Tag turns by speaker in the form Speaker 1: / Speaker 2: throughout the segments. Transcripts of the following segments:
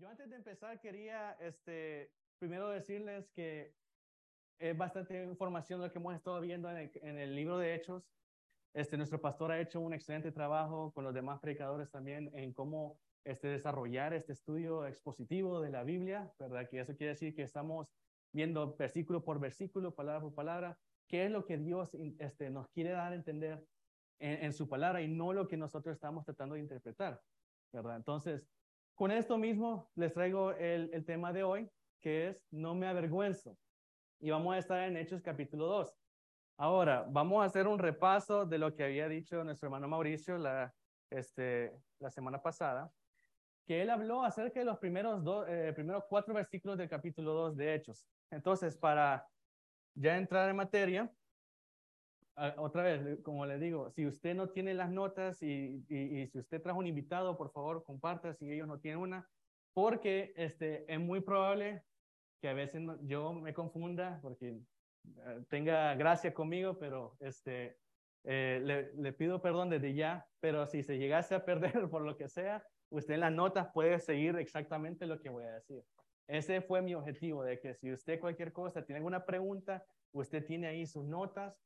Speaker 1: Yo antes de empezar quería este, primero decirles que es bastante información lo que hemos estado viendo en el, libro de Hechos. Este, nuestro pastor ha hecho un excelente trabajo con los demás predicadores también en cómo este, desarrollar este estudio expositivo de la Biblia, ¿verdad? Que eso quiere decir que estamos viendo versículo por versículo, palabra por palabra, qué es lo que Dios este, nos quiere dar a entender en, en, su palabra y no lo que nosotros estamos tratando de interpretar, ¿verdad? Entonces, con esto mismo les traigo el, tema de hoy, que es No me avergüenzo. Y vamos a estar en Hechos capítulo 2. Ahora, vamos a hacer un repaso de lo que había dicho nuestro hermano Mauricio la, este, semana pasada, que él habló acerca de los primeros, eh, primeros cuatro versículos del capítulo 2 de Hechos. Entonces, para ya entrar en materia, otra vez, como le digo, si usted no tiene las notas y, y, y, si usted trajo un invitado, por favor, comparta si ellos no tienen una, porque este, es muy probable que a veces no, yo me confunda, porque uh, tenga gracia conmigo, pero este, eh, le, le, pido perdón desde ya, pero si se llegase a perder por lo que sea, usted en las notas puede seguir exactamente lo que voy a decir. Ese fue mi objetivo, de que si usted cualquier cosa, tiene alguna pregunta, usted tiene ahí sus notas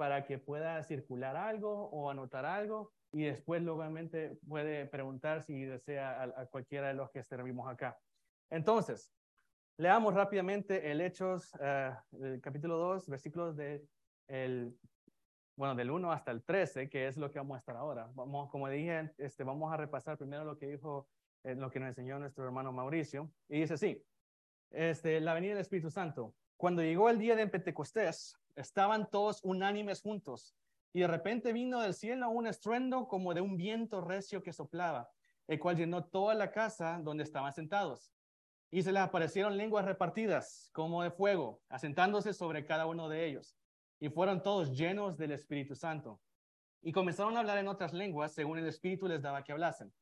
Speaker 1: para que pueda circular algo o anotar algo y después obviamente puede preguntar si desea a, cualquiera de los que servimos acá. Entonces, leamos rápidamente el Hechos, uh, el capítulo 2, versículos de el, bueno, del 1 hasta el 13, que es lo que vamos a estar ahora. Vamos, como dije, este, vamos a repasar primero lo que dijo, eh, lo que nos enseñó nuestro hermano Mauricio. Y dice así, este, la venida del Espíritu Santo. Cuando llegó el día de Pentecostés, estaban todos unánimes juntos, y de repente vino del cielo un estruendo como de un viento recio que soplaba, el cual llenó toda la casa donde estaban sentados. Y se les aparecieron lenguas repartidas como de fuego, asentándose sobre cada uno de ellos. Y fueron todos llenos del Espíritu Santo. Y comenzaron a hablar en otras lenguas según el Espíritu les daba que hablasen.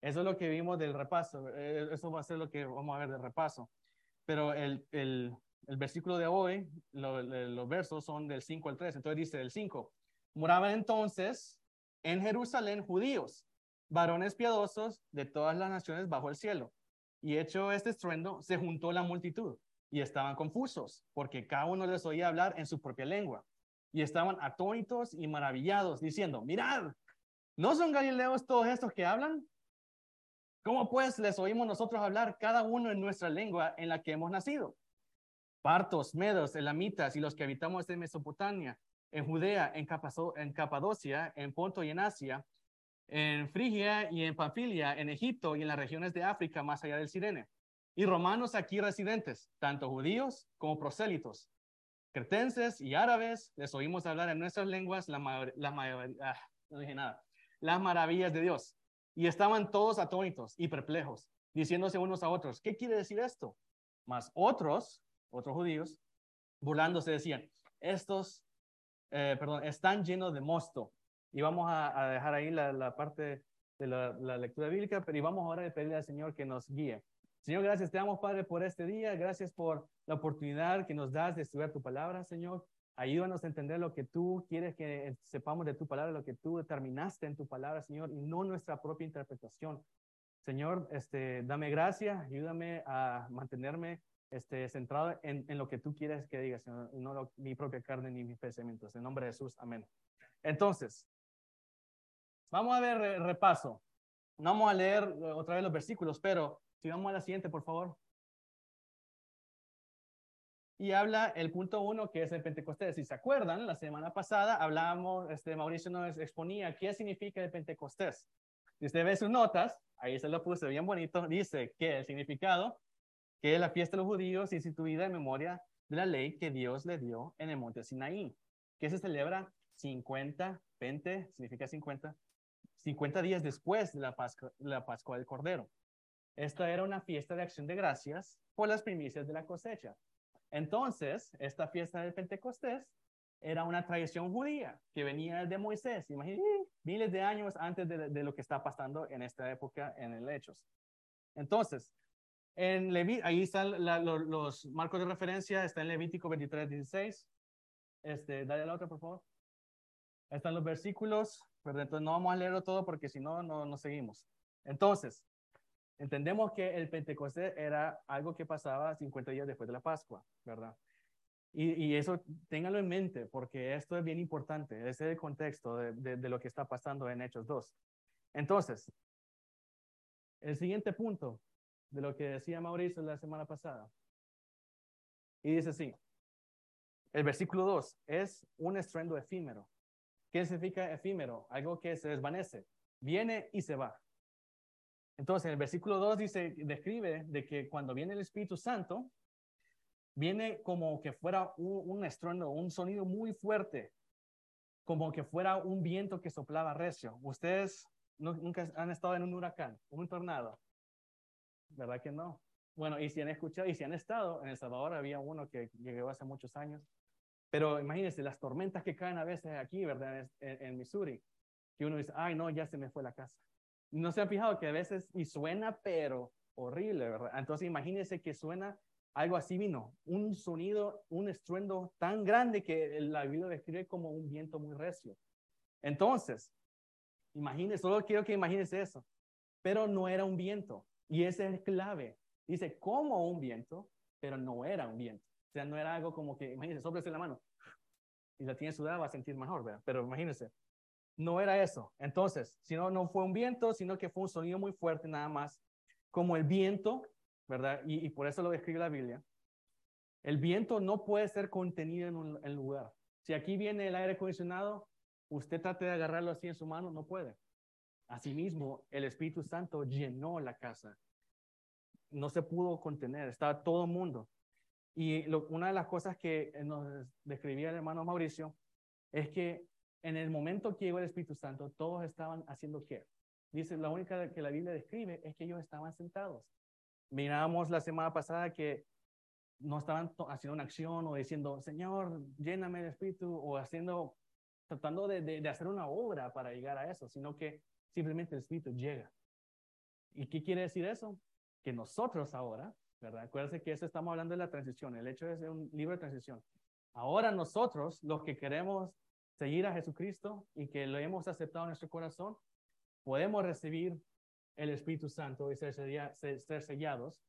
Speaker 1: Eso es lo que vimos del repaso. Eh, eso va a ser lo que vamos a ver del repaso. Pero el, el, el versículo de hoy, lo, los versos son del 5 al 3. Entonces dice del 5, moraban entonces en Jerusalén judíos, varones piadosos de todas las naciones bajo el cielo. Y hecho este estruendo, se juntó la multitud y estaban confusos, porque cada uno les oía hablar en su propia lengua. Y estaban atónitos y maravillados, diciendo, mirad, ¿no son galileos todos estos que hablan? ¿Cómo pues les oímos nosotros hablar cada uno en nuestra lengua en la que hemos nacido? Partos, medos, elamitas y los que habitamos en Mesopotamia, en Judea, en, Capazo, en Capadocia, en Ponto y en Asia, en Frigia y en Panfilia, en Egipto y en las regiones de África más allá del Sirene. Y romanos aquí residentes, tanto judíos como prosélitos, cretenses y árabes, les oímos hablar en nuestras lenguas ah, las maravillas de Dios. Y estaban todos atónitos y perplejos, diciéndose unos a otros, ¿qué quiere decir esto? Mas otros, otros judíos, burlándose decían, estos, eh, perdón, están llenos de mosto. Y vamos a, a dejar ahí la, parte de la, la, lectura bíblica, pero y vamos ahora a pedirle al Señor que nos guíe. Señor, gracias te damos, Padre, por este día. Gracias por la oportunidad que nos das de estudiar tu palabra, Señor. Ayúdanos a entender lo que tú quieres que sepamos de tu palabra, lo que tú determinaste en tu palabra, Señor, y no nuestra propia interpretación. Señor, este, dame gracia, ayúdame a mantenerme este, centrado en, en, lo que tú quieres que diga, Señor, no lo, mi propia carne ni mis pensamientos. En nombre de Jesús, amén. Entonces, vamos a ver repaso. No vamos a leer otra vez los versículos, pero si vamos a la siguiente, por favor. Y habla el punto uno, que es el Pentecostés. Si se acuerdan, la semana pasada hablábamos, este, Mauricio nos exponía qué significa el Pentecostés. Si usted ve sus notas, ahí se lo puse bien bonito, dice que el significado que la fiesta de los judíos instituida en memoria de la ley que Dios le dio en el monte Sinaí, que se celebra 50, 20, significa 50, 50 días después de la Pascua, la Pascua del Cordero. Esta era una fiesta de acción de gracias por las primicias de la cosecha. Entonces, esta fiesta del Pentecostés era una tradición judía que venía de Moisés, imagínense, miles de años antes de, de, lo que está pasando en esta época en el Hechos. Entonces, en Leví ahí están la, los, los, marcos de referencia, está en Levítico 23, 16. Este, dale a la otra, por favor. Están los versículos, pero entonces no vamos a leerlo todo porque si no, no, no seguimos. Entonces, Entendemos que el Pentecostés era algo que pasaba 50 días después de la Pascua, ¿verdad? Y, y eso ténganlo en mente, porque esto es bien importante. Ese es el contexto de, de, de lo que está pasando en Hechos 2. Entonces, el siguiente punto de lo que decía Mauricio la semana pasada. Y dice así, el versículo 2 es un estruendo efímero. ¿Qué significa efímero? Algo que se desvanece, viene y se va. Entonces, el versículo 2 dice, describe de que cuando viene el Espíritu Santo, viene como que fuera un, estruendo, un sonido muy fuerte, como que fuera un viento que soplaba recio. Ustedes nunca han estado en un huracán, un tornado, ¿verdad que no? Bueno, y si han escuchado, y si han estado, en El Salvador había uno que llegó hace muchos años, pero imagínense las tormentas que caen a veces aquí, ¿verdad? En, Missouri, que uno dice, ay, no, ya se me fue la casa. No se han fijado que a veces, y suena, pero horrible, ¿verdad? Entonces imagínense que suena algo así vino, un sonido, un estruendo tan grande que la Biblia describe como un viento muy recio. Entonces, imagínense, solo quiero que imagínense eso, pero no era un viento, y ese es clave. Dice, como un viento, pero no era un viento. O sea, no era algo como que, imagínense, sóplese la mano y la tiene sudada, va a sentir mejor, ¿verdad? Pero imagínense, no era eso. Entonces, si no, fue un viento, sino que fue un sonido muy fuerte nada más, como el viento, ¿verdad? Y, por eso lo describe la Biblia. El viento no puede ser contenido en un lugar. Si aquí viene el aire acondicionado, usted trate de agarrarlo así en su mano, no puede. Asimismo, el Espíritu Santo llenó la casa. No se pudo contener, estaba todo el mundo. Y una de las cosas que nos describía el hermano Mauricio es que en el momento que llegó el Espíritu Santo, todos estaban haciendo qué? Dice, la única que la Biblia describe es que ellos estaban sentados. Miramos la semana pasada que no estaban haciendo una acción o diciendo, Señor, lléname el Espíritu, o haciendo, tratando de hacer una obra para llegar a eso, sino que simplemente el Espíritu llega. ¿Y qué quiere decir eso? Que nosotros ahora, ¿verdad? Acuérdense que eso estamos hablando de la transición, el hecho de un libro de transición. Ahora nosotros, los que queremos seguir a Jesucristo y que lo hemos aceptado en nuestro corazón, podemos recibir el Espíritu Santo y ser, ser sellados.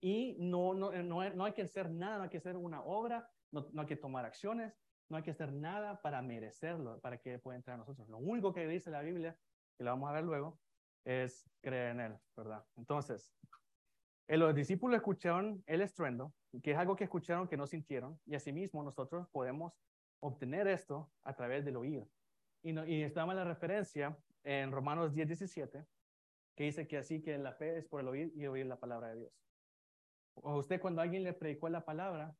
Speaker 1: Y no, no, no, no, hay que hacer nada, no hay que hacer una obra, no, no hay que tomar acciones, no hay que hacer nada para merecerlo, para que pueda entrar a nosotros. Lo único que dice la Biblia, que lo vamos a ver luego, es creer en Él, ¿verdad? Entonces, eh, los discípulos escucharon el estruendo, que es algo que escucharon que no sintieron, y asimismo nosotros podemos obtener esto a través del oír. Y, no, y estaba la referencia en Romanos 10, 17, que dice que así que la fe es por el oír y oír la palabra de Dios. O usted cuando alguien le predicó la palabra,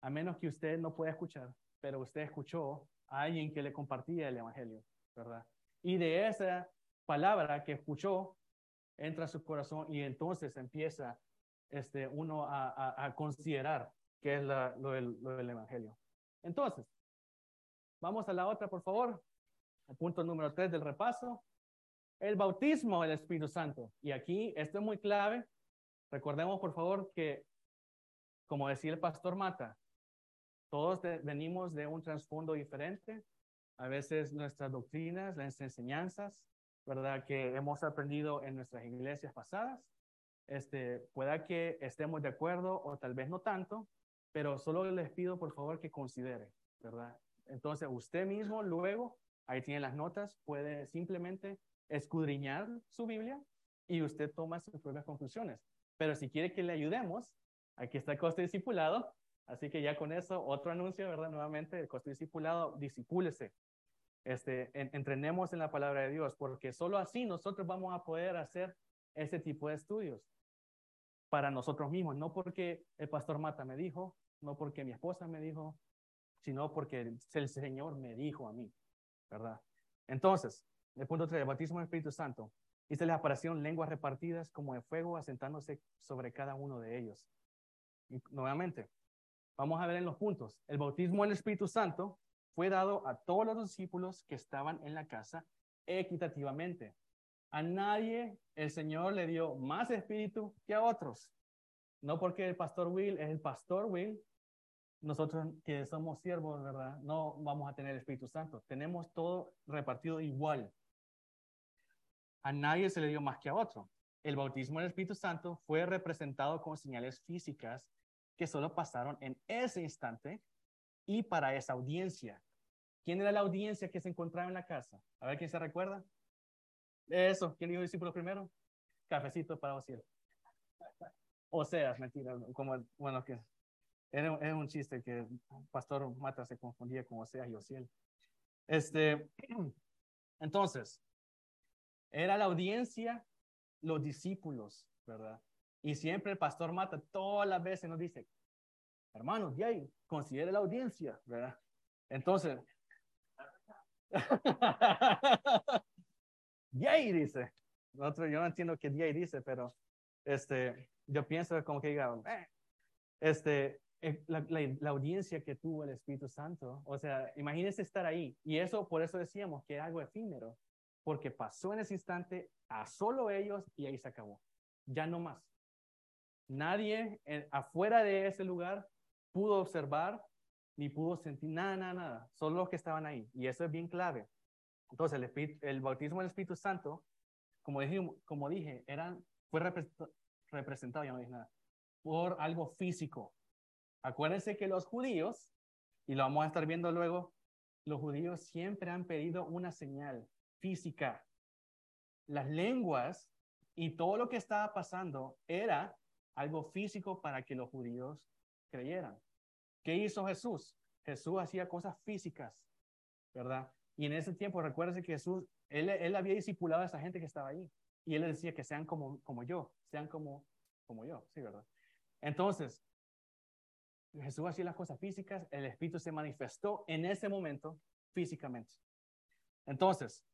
Speaker 1: a menos que usted no pueda escuchar, pero usted escuchó a alguien que le compartía el evangelio, ¿verdad? Y de esa palabra que escuchó, entra su corazón y entonces empieza este, uno a, a, considerar qué es lo, del, evangelio. Entonces, Vamos a la otra, por favor. El punto número tres del repaso. El bautismo del Espíritu Santo. Y aquí, esto es muy clave. Recordemos, por favor, que, como decía el pastor Mata, todos venimos de un trasfondo diferente. A veces nuestras doctrinas, las enseñanzas, ¿verdad? Que hemos aprendido en nuestras iglesias pasadas. Este, pueda que estemos de acuerdo o tal vez no tanto, pero solo les pido, por favor, que considere, ¿verdad? Entonces, usted mismo luego, ahí tiene las notas, puede simplemente escudriñar su Biblia y usted toma sus propias conclusiones. Pero si quiere que le ayudemos, aquí está el costo discipulado. Así que ya con eso, otro anuncio, ¿verdad? Nuevamente, el costo discipulado, disipúlese. Este, en, entrenemos en la palabra de Dios, porque solo así nosotros vamos a poder hacer ese tipo de estudios para nosotros mismos, no porque el pastor Mata me dijo, no porque mi esposa me dijo, sino porque el Señor me dijo a mí, ¿verdad? Entonces, el punto 3, el bautismo del Espíritu Santo. Dice les aparecieron lenguas repartidas como de fuego asentándose sobre cada uno de ellos. Y nuevamente, vamos a ver en los puntos. El bautismo del Espíritu Santo fue dado a todos los discípulos que estaban en la casa equitativamente. A nadie el Señor le dio más espíritu que a otros. No porque el pastor Will es el pastor Will, nosotros que somos siervos, ¿verdad? No vamos a tener Espíritu Santo. Tenemos todo repartido igual. A nadie se le dio más que a otro. el bautismo del Espíritu Santo fue representado con señales físicas que solo pasaron en ese instante y para esa audiencia. ¿Quién era la audiencia que se encontraba en la casa? A ver quién se recuerda. Eso, ¿quién dijo discípulo primero? Cafecito para Osiel. O sea, mentira, como, bueno, que era, un chiste que Pastor Mata se confundía con Oseas y Osiel. Este, entonces, era la audiencia, los discípulos, ¿verdad? Y siempre el Pastor Mata todas las veces nos dice, hermanos, de ahí, considere la audiencia, ¿verdad? Entonces, Yay dice. Otro, yo no entiendo qué Yay dice, pero este, yo pienso como que diga, eh". este, eh, la, la, audiencia que tuvo el Espíritu Santo, o sea, imagínense estar ahí. Y eso, por eso decíamos que era algo efímero, porque pasó en ese instante a solo ellos y ahí se acabó. Ya no más. Nadie afuera de ese lugar pudo observar ni pudo sentir nada, nada, nada. Solo los que estaban ahí. Y eso es bien clave. Entonces, el, el bautismo del Espíritu Santo, como dije, como dije eran, fue representado, ya no dije nada, por algo físico. Acuérdense que los judíos, y lo vamos a estar viendo luego, los judíos siempre han pedido una señal física. Las lenguas y todo lo que estaba pasando era algo físico para que los judíos creyeran. ¿Qué hizo Jesús? Jesús hacía cosas físicas, ¿verdad? Y en ese tiempo, recuérdense que Jesús, él, él había discipulado a esa gente que estaba ahí. Y él decía que sean como, como yo, sean como, como yo, sí, ¿verdad? Entonces, Jesús hacía las cosas físicas, el Espíritu se manifestó en ese momento físicamente. Entonces,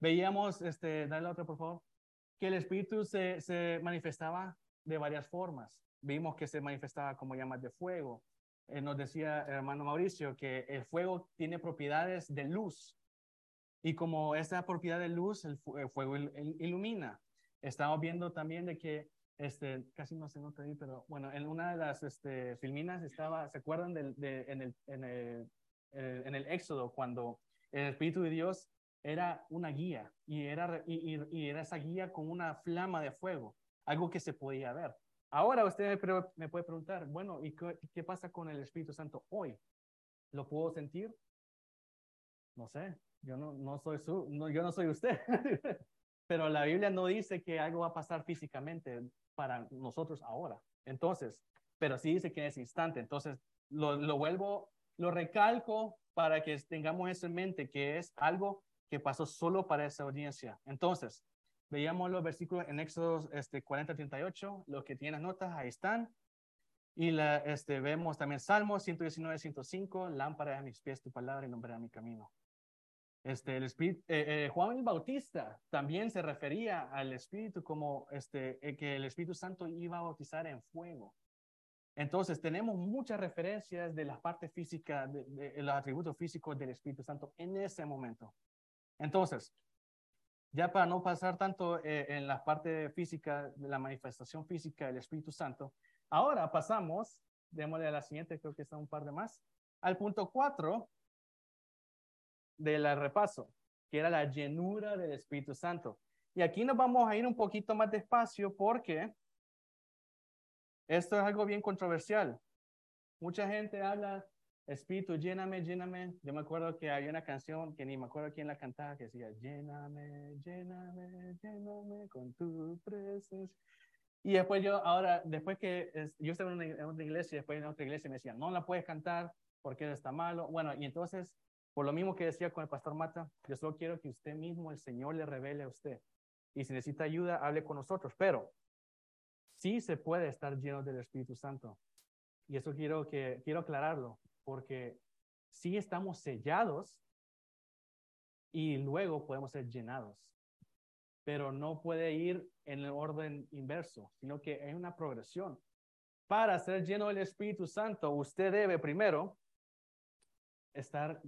Speaker 1: veíamos, este, dale la otra por favor, que el Espíritu se, se manifestaba de varias formas. Vimos que se manifestaba como llamas de fuego, eh, nos decía hermano Mauricio que el fuego tiene propiedades de luz y como esa propiedad de luz, el, fuego ilumina. Estamos viendo también de que, este, casi no se nota ahí, pero bueno, en una de las este, filminas estaba, ¿se acuerdan del, de, en, el, en, el, eh, en el Éxodo cuando el Espíritu de Dios era una guía y era, y, y era esa guía con una flama de fuego, algo que se podía ver. Ahora usted me, puede preguntar, bueno, ¿y qué, pasa con el Espíritu Santo hoy? ¿Lo puedo sentir? No sé, yo no, no soy su, yo no soy usted. Pero la Biblia no dice que algo va a pasar físicamente para nosotros ahora. Entonces, pero sí dice que en ese instante. Entonces, lo, lo vuelvo, lo recalco para que tengamos eso en mente, que es algo que pasó solo para esa audiencia. Entonces, Veíamos los versículos en Éxodo este, 40-38, los que tienen notas, ahí están. Y la, este, vemos también Salmos 119, 105, lámpara a mis pies tu palabra y nombre a mi camino. Este, el Espíritu, eh, eh, Juan el Bautista también se refería al Espíritu como este, eh, que el Espíritu Santo iba a bautizar en fuego. Entonces, tenemos muchas referencias de la parte física, de, de, los atributos físicos del Espíritu Santo en ese momento. Entonces, ya para no pasar tanto eh, en la parte física, de la manifestación física del Espíritu Santo, ahora pasamos, démosle a la siguiente, creo que está un par de más, al punto cuatro del repaso, que era la llenura del Espíritu Santo. Y aquí nos vamos a ir un poquito más despacio porque esto es algo bien controversial. Mucha gente habla Espíritu, lléname, lléname. Yo me acuerdo que había una canción que ni me acuerdo quién la cantaba que decía, lléname, lléname, lléname con tu presencia. Y después yo, ahora, después que yo estaba en una, otra iglesia, después en otra iglesia me decían, no la puedes cantar porque está malo. Bueno, y entonces, por lo mismo que decía con el pastor Mata, yo solo quiero que usted mismo, el Señor, le revele a usted. Y si necesita ayuda, hable con nosotros. Pero sí se puede estar lleno del Espíritu Santo. Y eso quiero, que, quiero aclararlo porque sí estamos sellados y luego podemos ser llenados, pero no puede ir en el orden inverso, sino que hay una progresión. Para ser lleno del Espíritu Santo, usted debe primero estar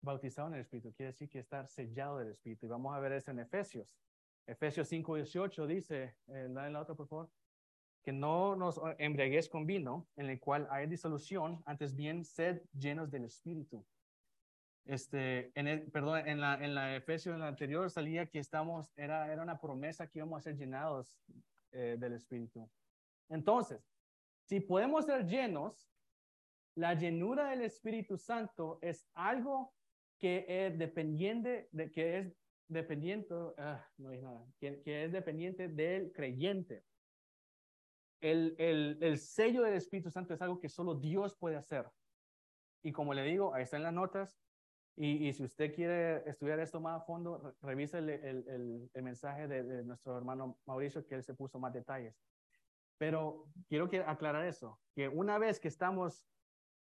Speaker 1: bautizado en el Espíritu, quiere decir que estar sellado del Espíritu. Y vamos a ver eso en Efesios. Efesios 5, 18 dice, eh, la otra por favor que no nos embriagues con vino, en el cual hay disolución, antes bien sed llenos del Espíritu. Este, en el, perdón, en la, en la Efesios, en la anterior salía que estamos, era, era una promesa que íbamos a ser llenados eh, del Espíritu. Entonces, si podemos ser llenos, la llenura del Espíritu Santo es algo que es dependiente, de, que es dependiente, ah, no es nada, que, es dependiente del creyente. El, el, el sello del Espíritu Santo es algo que solo Dios puede hacer. Y como le digo, ahí están las notas. Y, si usted quiere estudiar esto más a fondo, revise el, el, mensaje de, de, nuestro hermano Mauricio, que él se puso más detalles. Pero quiero que aclarar eso, que una vez que estamos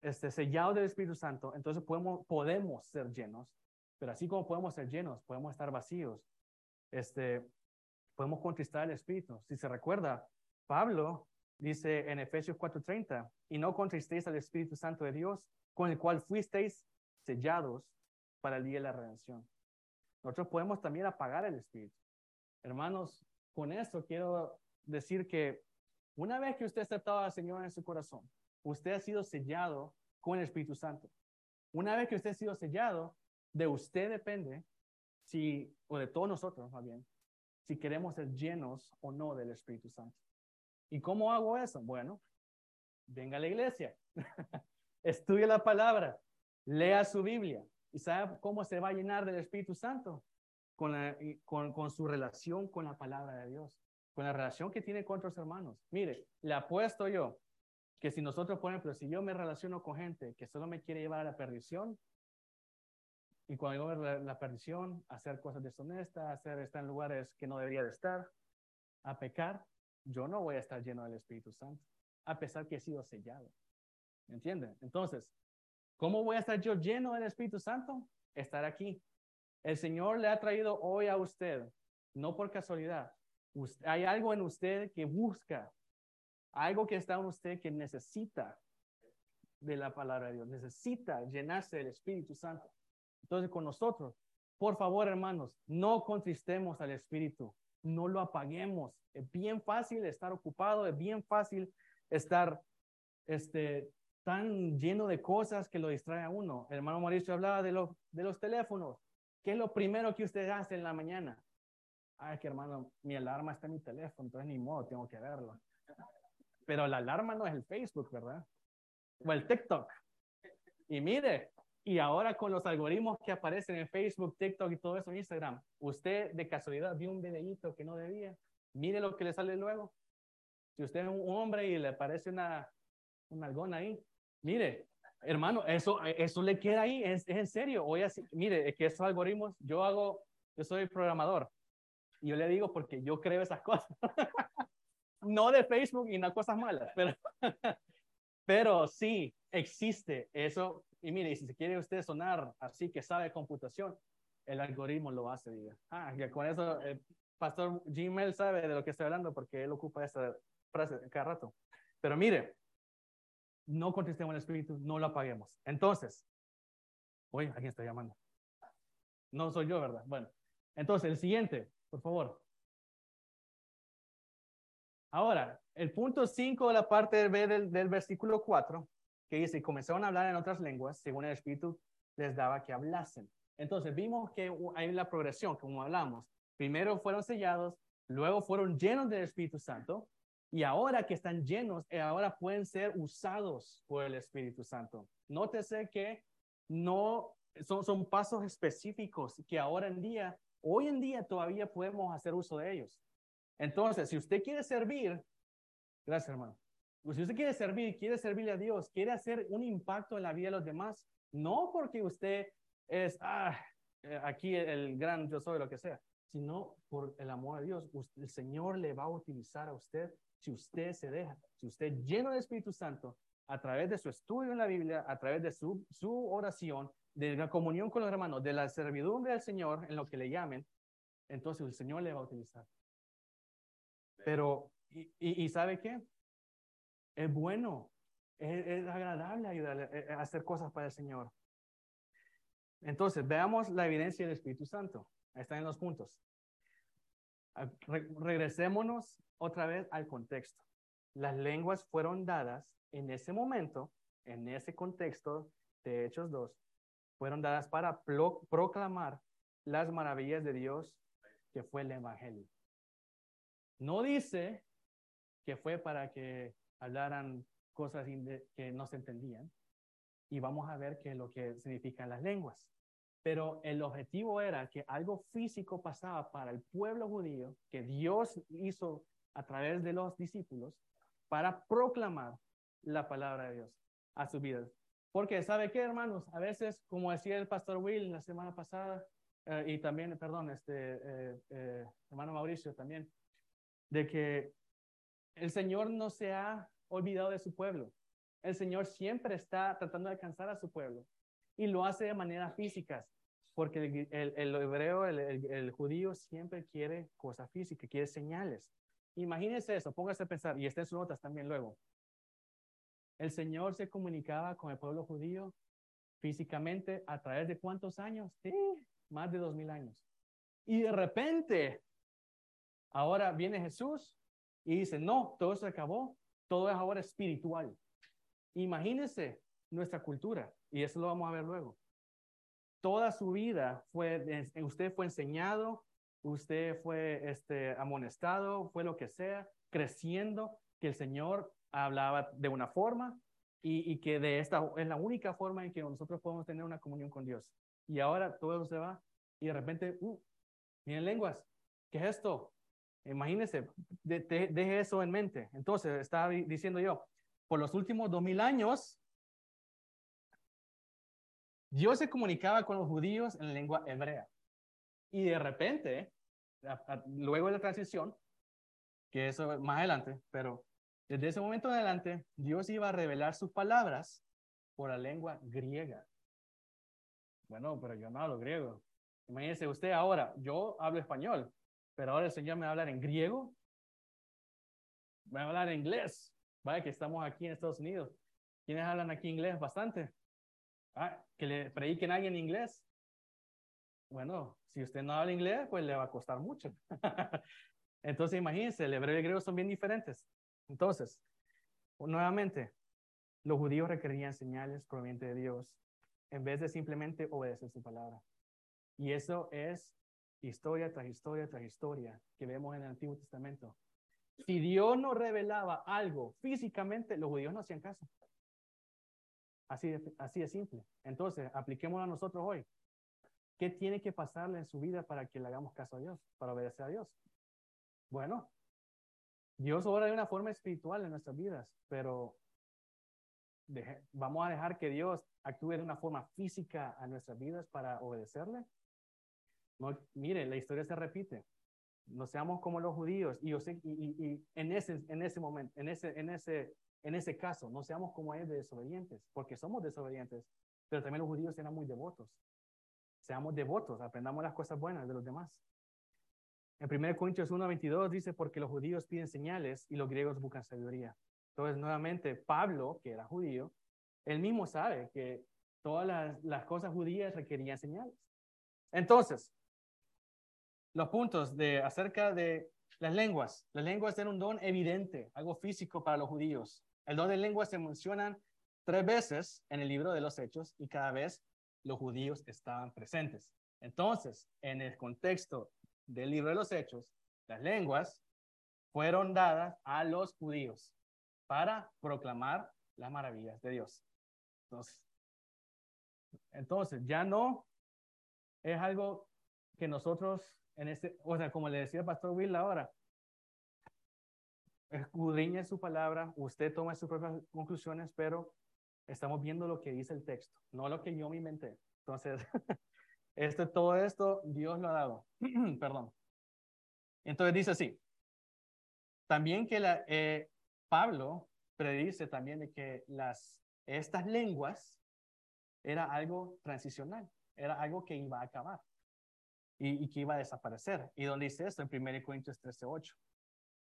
Speaker 1: este, sellados del Espíritu Santo, entonces podemos, podemos ser llenos, pero así como podemos ser llenos, podemos estar vacíos. Este, podemos contristar el Espíritu. Si se recuerda, Pablo dice en Efesios 4:30, y no contristéis al Espíritu Santo de Dios, con el cual fuisteis sellados para el día de la redención. Nosotros podemos también apagar el Espíritu. Hermanos, con esto quiero decir que una vez que usted ha aceptado al Señor en su corazón, usted ha sido sellado con el Espíritu Santo. Una vez que usted ha sido sellado, de usted depende si, o de todos nosotros más bien, si queremos ser llenos o no del Espíritu Santo. ¿Y cómo hago eso? Bueno, venga a la iglesia, estudie la palabra, lea su Biblia y sabe cómo se va a llenar del Espíritu Santo con, con, su relación con la palabra de Dios, con la relación que tiene con otros hermanos. Mire, le apuesto yo que si nosotros, por ejemplo, si yo me relaciono con gente que solo me quiere llevar a la perdición, y cuando digo la, la perdición, hacer cosas deshonestas, hacer estar en lugares que no debería de estar, a pecar, yo no voy a estar lleno del Espíritu Santo, a pesar que he sido sellado. ¿Me entienden? Entonces, ¿cómo voy a estar yo lleno del Espíritu Santo? Estar aquí. El Señor le ha traído hoy a usted, no por casualidad. hay algo en usted que busca algo que está en usted que necesita de la palabra de Dios, necesita llenarse del Espíritu Santo. Entonces, con nosotros, por favor, hermanos, no contristemos al Espíritu, no lo apaguemos. Es bien fácil estar ocupado, es bien fácil estar este, tan lleno de cosas que lo distrae a uno. Hermano Mauricio hablaba de, de los teléfonos. ¿Qué es lo primero que usted hace en la mañana? Ay, que hermano, mi alarma está en mi teléfono, entonces ni modo, tengo que verlo. Pero la alarma no es el Facebook, ¿verdad? O el TikTok. Y mire, y ahora con los algoritmos que aparecen en Facebook, TikTok y todo eso en Instagram, usted de casualidad vio un videíto que no debía, mire lo que le sale luego. Si usted es un hombre y le aparece una, un algón ahí, mire, hermano, eso, eso le queda ahí, es, es en serio. Hoy así, mire, es que esos algoritmos, yo hago, yo soy programador y yo le digo porque yo creo esas cosas. no de Facebook y no cosas malas, pero, pero sí existe eso. Y mire, si se quiere usted sonar así que sabe computación, el algoritmo lo hace, diga. Ah, que con eso el pastor Gmail sabe de lo que estoy hablando porque él ocupa esa frase cada rato. Pero mire, no contestemos el espíritu, no lo apaguemos. Entonces, oye, ¿a está llamando? No soy yo, ¿verdad? Bueno, entonces el siguiente, por favor. Ahora, el punto 5 de la parte B del, del versículo 4, que dice, comenzaron a hablar en otras lenguas, según el Espíritu les daba que hablasen. Entonces vimos que hay la progresión, como hablamos. Primero fueron sellados, luego fueron llenos del Espíritu Santo, y ahora que están llenos, eh, ahora pueden ser usados por el Espíritu Santo. Nótese que no son, son pasos específicos que ahora en día, hoy en día todavía podemos hacer uso de ellos. Entonces, si usted quiere servir, gracias hermano, pues si usted quiere servir, quiere servirle a Dios, quiere hacer un impacto en la vida de los demás, no porque usted es, ah, eh, aquí el gran yo soy, lo que sea, sino por el amor a Dios. el Señor le va a utilizar a usted si usted se deja, si usted lleno del Espíritu Santo, a través de su estudio en la Biblia, a través de su, su oración, de la comunión con los hermanos, de la servidumbre del Señor en lo que le llamen, entonces el Señor le va a utilizar. Pero, ¿y, y, sabe qué? Es bueno, es, agradable ayudar a, eh, a hacer cosas para el Señor. Entonces, veamos la evidencia del Espíritu Santo. Ahí están en los puntos. Ah, regresémonos otra vez al contexto. Las lenguas fueron dadas en ese momento, en ese contexto de Hechos 2, fueron dadas para proclamar las maravillas de Dios que fue el Evangelio. No dice que fue para que hablaran cosas que no se entendían. Y vamos a ver qué es lo que significan las lenguas. Pero el objetivo era que algo físico pasaba para el pueblo judío, que Dios hizo a través de los discípulos, para proclamar la palabra de Dios a su vida. Porque, ¿sabe qué, hermanos? A veces, como decía el pastor Will la semana pasada, eh, y también, perdón, este, eh, eh, hermano Mauricio también, de que el Señor no se ha olvidado de su pueblo. El Señor siempre está tratando de alcanzar a su pueblo y lo hace de manera física, porque el, hebreo, el, judío siempre quiere cosas físicas, quiere señales. Imagínense eso, póngase a pensar, y está en sus notas también luego. El Señor se comunicaba con el pueblo judío físicamente a través de cuántos años? Más de dos mil años. Y de repente, ahora viene Jesús y dice, no, todo se acabó, todo es ahora espiritual. Imagínense nuestra cultura, y eso lo vamos a ver luego. Toda su vida fue, usted fue enseñado, usted fue este, amonestado, fue lo que sea, creciendo, que el Señor hablaba de una forma y, que de esta es la única forma en que nosotros podemos tener una comunión con Dios. Y ahora todo eso se va y de repente, uh, miren lenguas, ¿qué es esto? Imagínense, deje eso en mente. Entonces, estaba diciendo yo, por los últimos dos mil años, Dios se comunicaba con los judíos en lengua hebrea. Y de repente, luego de la transición, que eso más adelante, pero desde ese momento en adelante, Dios iba a revelar sus palabras por la lengua griega. Bueno, pero yo no hablo griego. Imagínese usted ahora, yo hablo español, pero ahora el Señor me va a hablar en griego, me va a hablar en inglés. Vaya que estamos aquí en Estados Unidos. ¿Quiénes hablan aquí inglés bastante? Ah, que le prediquen a alguien en inglés. Bueno, si usted no habla inglés, pues le va a costar mucho. Entonces, imagínense, el hebreo y el griego son bien diferentes. Entonces, nuevamente, los judíos requerían señales provenientes de Dios en vez de simplemente obedecer su palabra. Y eso es historia tras historia tras historia que vemos en el Antiguo Testamento. Si Dios no revelaba algo físicamente, los judíos no hacían caso. Así de, así de simple. Entonces, apliquémoslo a nosotros hoy. ¿Qué tiene que pasarle en su vida para que le hagamos caso a Dios, para obedecer a Dios? Bueno, Dios obra de una forma espiritual en nuestras vidas, pero vamos a dejar que Dios actúe de una forma física a nuestras vidas para obedecerle. No, mire, la historia se repite. No seamos como los judíos. Y, yo sé, y, en, ese, en ese momento, en ese, en, ese, en ese caso, no seamos como ellos de desobedientes, porque somos desobedientes, pero también los judíos eran muy devotos. Seamos devotos, aprendamos las cosas buenas de los demás. En 1 Corintios 1.22 dice, porque los judíos piden señales y los griegos buscan sabiduría. Entonces, nuevamente, Pablo, que era judío, él mismo sabe que todas las cosas judías requerían señales. Entonces, los puntos de acerca de las lenguas. Las lenguas eran un don evidente, algo físico para los judíos. El don de lenguas se mencionan tres veces en el libro de los Hechos y cada vez los judíos estaban presentes. Entonces, en el contexto del libro de los Hechos, las lenguas fueron dadas a los judíos para proclamar las maravillas de Dios. Entonces, entonces ya no es algo que nosotros en este, o sea, como le decía el pastor Will ahora, escudriñe su palabra, usted toma sus propias conclusiones, pero estamos viendo lo que dice el texto, no lo que yo me inventé. Entonces, este, todo esto Dios lo ha dado. Perdón. Entonces dice así. También que eh, Pablo predice también de que las, estas lenguas era algo transicional, era algo que iba a acabar y, que iba a desaparecer. ¿Y dónde dice esto? En 1 Corintios 13:8.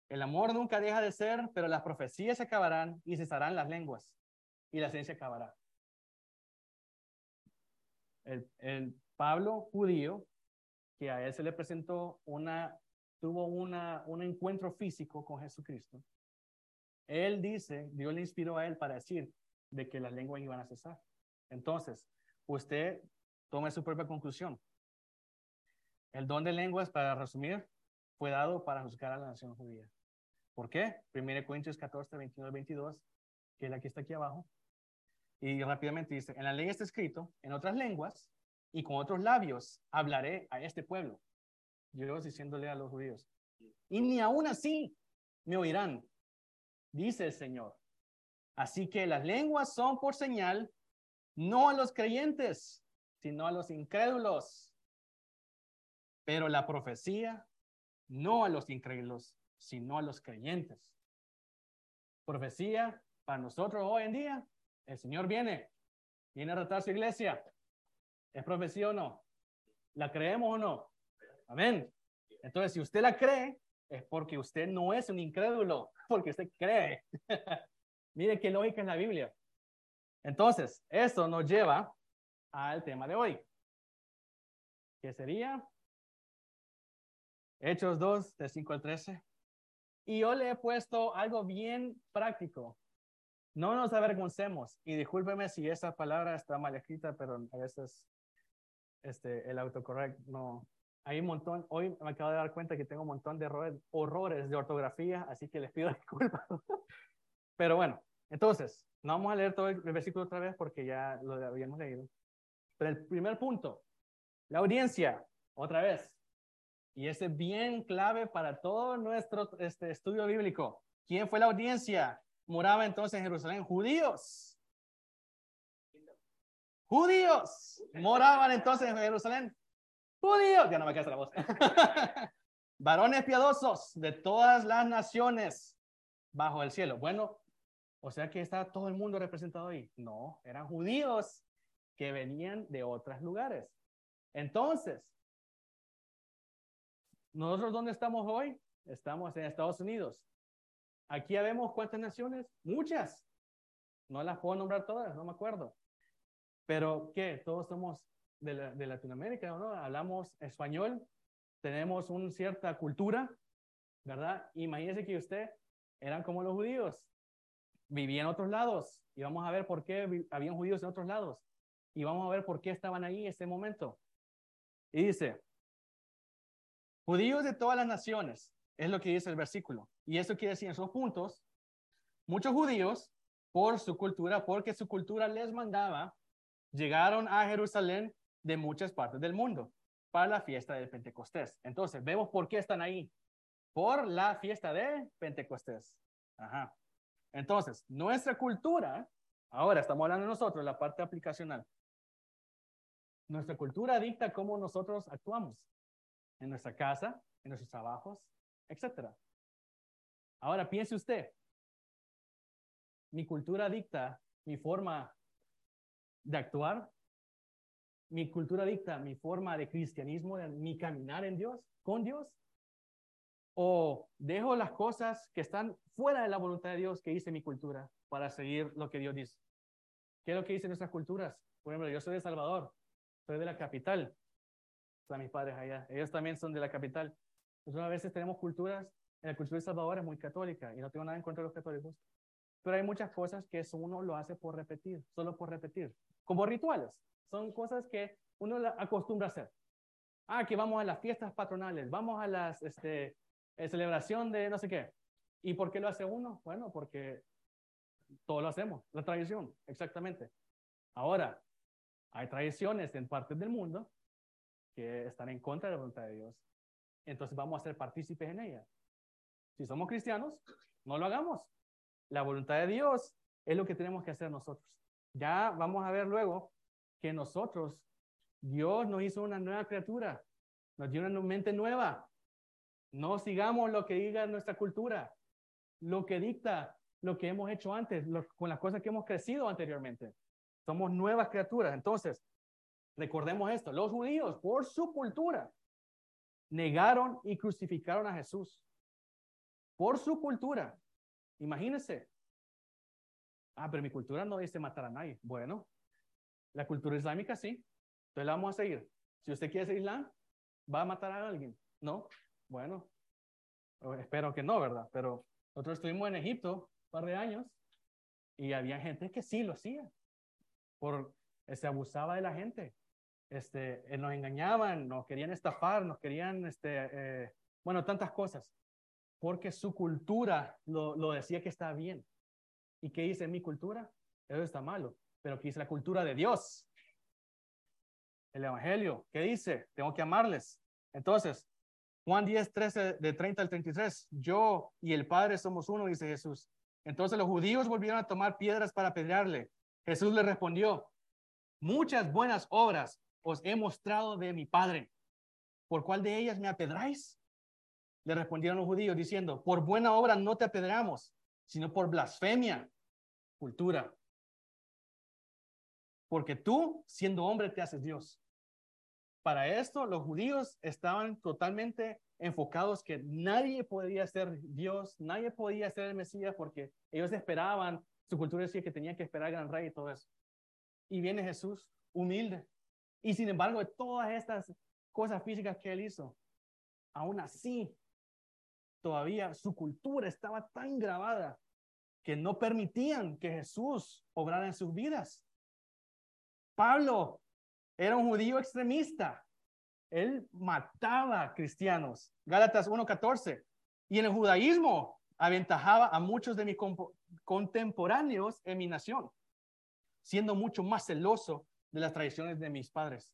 Speaker 1: El amor nunca deja de ser, pero las profecías se acabarán y cesarán las lenguas y la ciencia acabará. El, el Pablo judío, que a él se le presentó una, tuvo una, un encuentro físico con Jesucristo, él dice, Dios le inspiró a él para decir de que las lenguas iban a cesar. Entonces, usted tome su propia conclusión. El don de lenguas, para resumir, fue dado para juzgar a la nación judía. ¿Por qué? 1 Corintios 14, 21 22, que es la que está aquí abajo. Y rápidamente dice, en la ley está escrito, en otras lenguas y con otros labios hablaré a este pueblo. Dios diciéndole a los judíos. Y ni aún así me oirán, dice el Señor. Así que las lenguas son por señal, no a los creyentes, sino a los incrédulos. Pero la profecía, no a los incrédulos, sino a los creyentes. Profecía para nosotros hoy en día, el Señor viene, viene a tratar su iglesia. ¿Es profecía o no? ¿La creemos o no? Amén. Entonces, si usted la cree, es porque usted no es un incrédulo, porque usted cree. Mire qué lógica es la Biblia. Entonces, esto nos lleva al tema de hoy, que sería Hechos 2, de 5 al 13. Y yo le he puesto algo bien práctico. No nos avergoncemos. Y discúlpeme si esa palabra está mal escrita, pero a veces este, el autocorrect no. Hay un montón, hoy me acabo de dar cuenta que tengo un montón de errores, horrores de ortografía, así que les pido disculpas. Pero bueno, entonces, no vamos a leer todo el versículo otra vez porque ya lo habíamos leído. Pero el primer punto, la audiencia, otra vez. Y ese es bien clave para todo nuestro este, estudio bíblico. ¿Quién fue la audiencia? Moraba entonces en Jerusalén judíos. Judíos. Moraban entonces en Jerusalén. Judíos. Ya no me queda la voz. Varones piadosos de todas las naciones bajo el cielo. Bueno, o sea que está todo el mundo representado ahí. No, eran judíos que venían de otros lugares. Entonces, ¿nosotros dónde estamos hoy? Estamos en Estados Unidos. Aquí ya vemos cuántas naciones, muchas. No las puedo nombrar todas, no me acuerdo. Pero, ¿qué? Todos somos de, Latinoamérica, ¿no? Hablamos español, tenemos una cierta cultura, ¿verdad? Imagínese que usted eran como los judíos, vivían en otros lados, y vamos a ver por qué habían judíos en otros lados, y vamos a ver por qué estaban ahí en ese momento. Y dice, judíos de todas las naciones, es lo que dice el versículo. Y eso quiere decir en esos puntos, muchos judíos, por su cultura, porque su cultura les mandaba, llegaron a Jerusalén de muchas partes del mundo para la fiesta de Pentecostés. Entonces, vemos por qué están ahí. Por la fiesta de Pentecostés. Ajá. Entonces, nuestra cultura, ahora estamos hablando nosotros, la parte aplicacional. Nuestra cultura dicta cómo nosotros actuamos en nuestra casa, en nuestros trabajos, etc. Ahora piense usted, mi cultura dicta mi forma de actuar, mi cultura dicta mi forma de cristianismo, mi caminar en Dios, con Dios, o dejo las cosas que están fuera de la voluntad de Dios que dice mi cultura para seguir lo que Dios dice. ¿Qué es lo que dicen nuestras culturas? Por ejemplo, yo soy de Salvador, soy de la capital. Están mis padres allá, ellos también son de la capital. Nosotros a veces tenemos culturas, en la cultura de Salvador es muy católica y no tengo nada en contra de los católicos, pero hay muchas cosas que uno lo hace por repetir, solo por repetir, como rituales. Son cosas que uno acostumbra a hacer. Ah, que vamos a las fiestas patronales, vamos a las este, eh, celebración de no sé qué. ¿Y por qué lo hace uno? Bueno, porque todo lo hacemos, la tradición, exactamente. Ahora, hay tradiciones en partes del mundo que están en contra de la voluntad de Dios. Entonces vamos a ser partícipes en ella. Si somos cristianos, no lo hagamos. La voluntad de Dios es lo que tenemos que hacer nosotros. Ya vamos a ver luego que nosotros, Dios nos hizo una nueva criatura, nos dio una mente nueva. No sigamos lo que diga nuestra cultura, lo que dicta lo que hemos hecho antes, con las cosas que hemos crecido anteriormente. Somos nuevas criaturas. Entonces, recordemos esto, los judíos, por su cultura, negaron y crucificaron a Jesús. Por su cultura. Imagínense. Ah, pero mi cultura no dice matar a nadie. Bueno, la cultura islámica sí. Entonces la vamos a seguir. Si usted quiere ser islam, ¿va a matar a alguien? ¿No? Bueno, espero que no, ¿verdad? Pero nosotros estuvimos en Egipto un par de años y había gente que sí lo hacía. Por, se abusaba de la gente. Este, eh, nos engañaban, nos querían estafar, nos querían, este, eh, bueno, tantas cosas. porque su cultura lo, lo decía que estaba bien. ¿Y qué dice mi cultura? Eso está malo. Pero ¿qué dice la cultura de Dios? El Evangelio. ¿Qué dice? Tengo que amarles. Entonces, Juan 10, 13, de 30 al 33. Yo y el Padre somos uno, dice Jesús. Entonces los judíos volvieron a tomar piedras para apedrearle. Jesús le respondió, muchas buenas obras os he mostrado de mi Padre. ¿Por cuál de ellas me apedráis? Le respondieron los judíos diciendo, por buena obra no te apedreamos, sino por blasfemia, cultura. Porque tú, siendo hombre, te haces Dios. Para esto, los judíos estaban totalmente enfocados que nadie podía ser Dios, nadie podía ser el Mesías, porque ellos esperaban, su cultura decía que tenían que esperar al gran rey y todo eso. Y viene Jesús, humilde. Y sin embargo, de todas estas cosas físicas que él hizo, aún así, todavía su cultura estaba tan grabada que no permitían que Jesús obrara en sus vidas. Pablo era un judío extremista. Él mataba cristianos. Gálatas 1.14. Y en el judaísmo aventajaba a muchos de mis contemporáneos en mi nación, siendo mucho más celoso de las tradiciones de mis padres.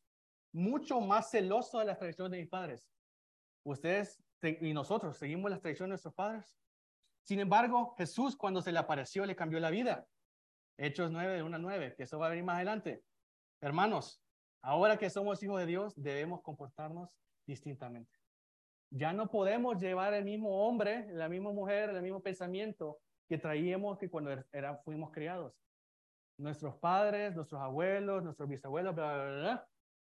Speaker 1: Mucho más celoso de las tradiciones de mis padres. Ustedes y nosotros seguimos las tradiciones de nuestros padres. Sin embargo, Jesús cuando se le apareció le cambió la vida. Hechos 9 de 1 a 9, que eso va a venir más adelante. Hermanos, ahora que somos hijos de Dios, debemos comportarnos distintamente. Ya no podemos llevar el mismo hombre, la misma mujer, el mismo pensamiento que traíamos que cuando era, fuimos criados. Nuestros padres, nuestros abuelos, nuestros bisabuelos,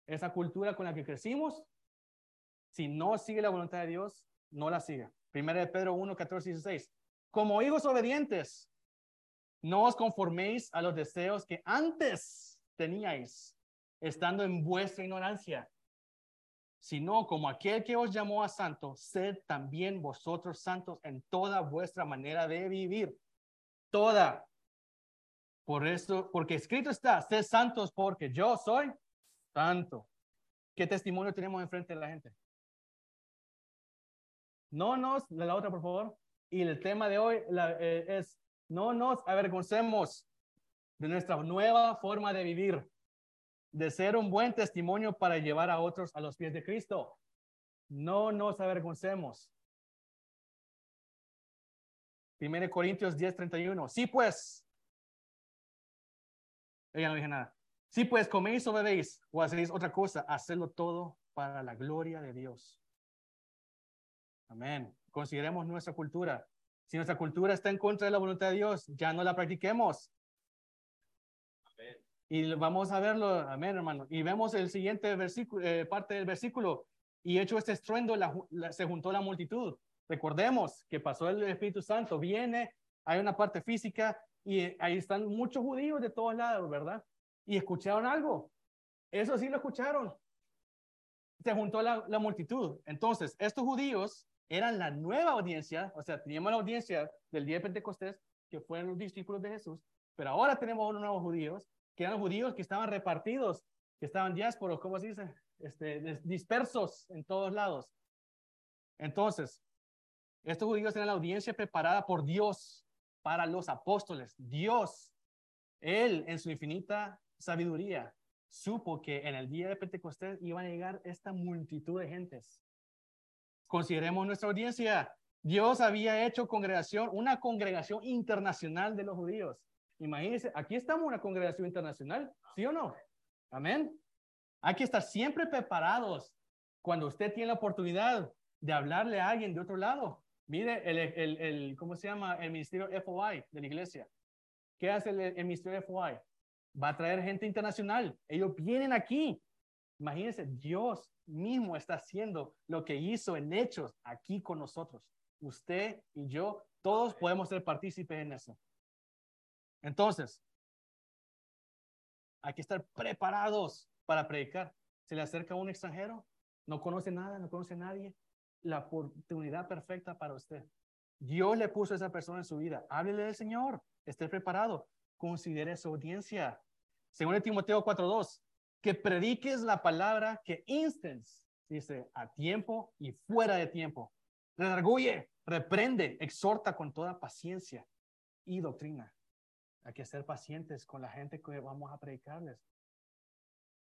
Speaker 1: esa cultura con la que crecimos, si no sigue la voluntad de Dios, no la siga. Primera de Pedro 1, 14 y 16. Como hijos obedientes, no os conforméis a los deseos que antes teníais, estando en vuestra ignorancia, sino como aquel que os llamó a santo, sed también vosotros santos en toda vuestra manera de vivir. Toda. Por eso, porque escrito está, sed santos porque yo soy santo. ¿Qué testimonio tenemos enfrente de la gente? No nos, la otra por favor. Y el tema de hoy eh, es, no nos avergoncemos de nuestra nueva forma de vivir, de ser un buen testimonio para llevar a otros a los pies de Cristo. No nos avergoncemos. 1 Corintios 10, 31. Sí, pues. Ella no dije nada. Sí, pues coméis o bebéis o hacéis otra cosa, hacedlo todo para la gloria de Dios. Amén. Consideremos nuestra cultura. Si nuestra cultura está en contra de la voluntad de Dios, ya no la practiquemos. Y vamos a verlo, amén, hermano. Y vemos el siguiente versículo, eh, parte del versículo. Y hecho este estruendo, se juntó la multitud. Recordemos que pasó el Espíritu Santo, viene, hay una parte física y ahí están muchos judíos de todos lados, ¿verdad? Y escucharon algo. Eso sí lo escucharon. Se juntó la, multitud. Entonces, estos judíos eran la nueva audiencia, o sea, teníamos la audiencia del día de Pentecostés, que fueron los discípulos de Jesús, pero ahora tenemos unos nuevos judíos, que eran judíos que estaban repartidos, que estaban diásporos, ¿cómo se dice? Este, dispersos en todos lados. Entonces, estos judíos eran la audiencia preparada por Dios para los apóstoles. Dios, Él en su infinita sabiduría, supo que en el día de Pentecostés iba a llegar esta multitud de gentes Consideremos nuestra audiencia. Dios había hecho congregación, una congregación internacional de los judíos. Imagínense, aquí estamos una congregación internacional, ¿sí o no? Amén. Hay que estar siempre preparados cuando usted tiene la oportunidad de hablarle a alguien de otro lado. Mire, el, el, el ¿cómo se llama? El ministerio FOI de la iglesia. ¿Qué hace el, el ministerio FOI? Va a traer gente internacional. Ellos vienen aquí Imagínense, Dios mismo está haciendo lo que hizo en hechos aquí con nosotros. Usted y yo, todos podemos ser partícipes en eso. Entonces, hay que estar preparados para predicar. Se le acerca un extranjero, no conoce nada, no conoce a nadie. La oportunidad perfecta para usted. Dios le puso a esa persona en su vida. Háblele del Señor. Esté preparado. Considere su audiencia. Según el Timoteo 4.2, que prediques la palabra, que instens, dice, a tiempo y fuera de tiempo. Redarguye, reprende, exhorta con toda paciencia y doctrina. Hay que ser pacientes con la gente que vamos a predicarles.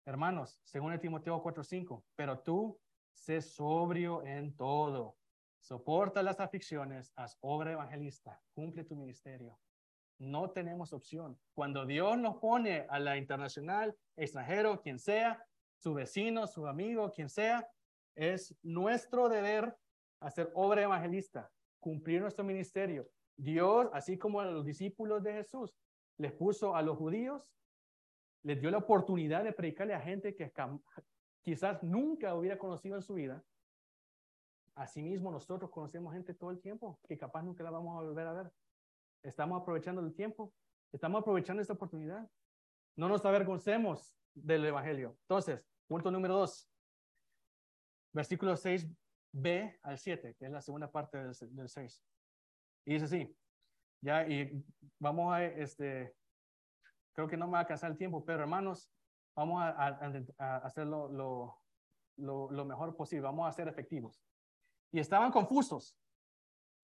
Speaker 1: Hermanos, según el Timoteo 4:5, pero tú sé sobrio en todo. Soporta las aflicciones, haz obra evangelista, cumple tu ministerio. No tenemos opción. Cuando Dios nos pone a la internacional, extranjero, quien sea, su vecino, su amigo, quien sea, es nuestro deber hacer obra evangelista, cumplir nuestro ministerio. Dios, así como a los discípulos de Jesús, les puso a los judíos, les dio la oportunidad de predicarle a gente que quizás nunca hubiera conocido en su vida. Asimismo, nosotros conocemos gente todo el tiempo que capaz nunca la vamos a volver a ver. Estamos aprovechando el tiempo, estamos aprovechando esta oportunidad. No nos avergoncemos del Evangelio. Entonces, punto número dos, versículo 6b al 7, que es la segunda parte del, del 6. Y dice así, ya, y vamos a, este, creo que no me va a alcanzar el tiempo, pero hermanos, vamos a, hacerlo lo, lo, mejor posible, vamos a ser efectivos. Y estaban confusos.